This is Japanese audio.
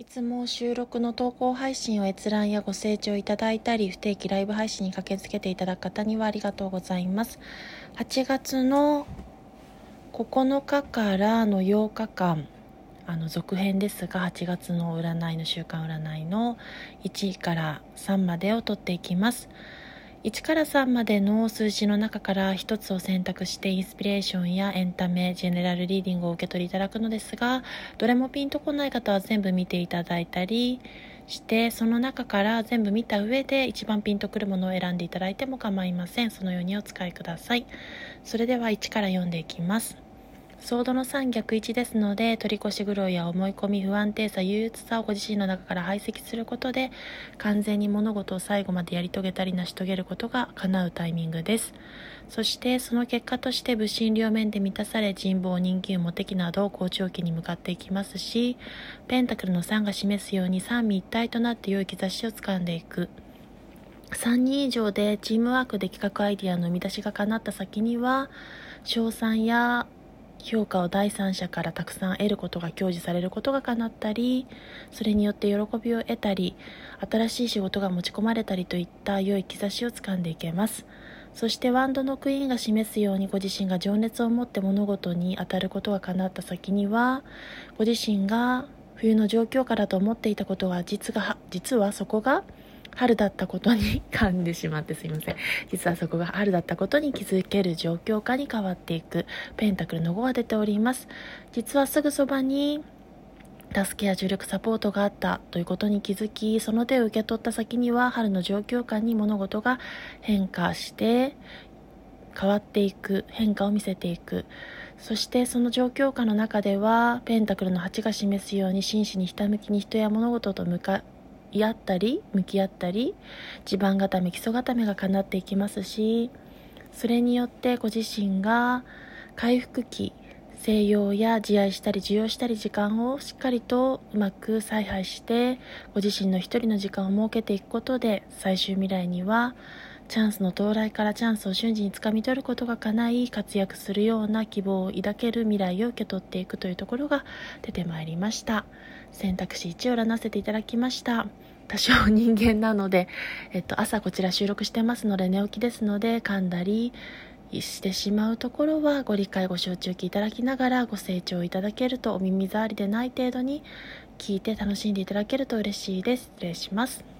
いつも収録の投稿配信を閲覧やご清聴いただいたり、不定期ライブ配信に駆けつけていただく方にはありがとうございます。8月の9日からの8日間、あの続編ですが、8月の占いの週間占いの1位から3までを取っていきます。1から3までの数字の中から1つを選択してインスピレーションやエンタメ、ジェネラルリーディングを受け取りいただくのですが、どれもピンとこない方は全部見ていただいたりして、その中から全部見た上で一番ピンとくるものを選んでいただいても構いません。そのようにお使いください。それでは1から読んでいきます。ソードの3逆1ですので取り越し苦労や思い込み不安定さ憂鬱さをご自身の中から排斥することで完全に物事を最後までやり遂げたり成し遂げることが叶うタイミングです。そしてその結果として物心両面で満たされ人望人気モテ期など好調期に向かっていきますしペンタクルの3が示すように三位一体となって良い兆しをつかんでいく。3人以上でチームワークで企画アイディアの生み出しが叶った先には賞賛や評価を第三者からたくさん得ることが享受されることが叶ったりそれによって喜びを得たり新しい仕事が持ち込まれたりといった良い兆しをつかんでいけます。そしてワンドのクイーンが示すようにご自身が情熱を持って物事に当たることが叶った先にはご自身が冬の状況下だと思っていたことが実が実はそこが春だったことに噛んでしまってすいません。実はそこが春だったことに気づける状況下に変わっていくペンタクルの5が出ております。実はすぐそばに助けや重力サポートがあったということに気づき、その手を受け取った先には春の状況下に物事が変化して変わっていく、変化を見せていく。そしてその状況下の中では、ペンタクルの8が示すように真摯にひたむきに人や物事と向かい合ったり向き合ったり地盤固め基礎固めが叶っていきますしそれによってご自身が回復期静養や自愛したり受容したり時間をしっかりとうまく采配してご自身の一人の時間を設けていくことで最終未来にはチャンスの到来からチャンスを瞬時につかみ取ることが叶い活躍するような希望を抱ける未来を受け取っていくというところが出てまいりました。選択肢1を占わせていただきました。多少人間なので、えっと、朝こちら収録してますので寝起きですので噛んだりしてしまうところはご理解ご承知おきいただきながらご清聴いただけるとお耳障りでない程度に聞いて楽しんでいただけると嬉しいです。失礼します。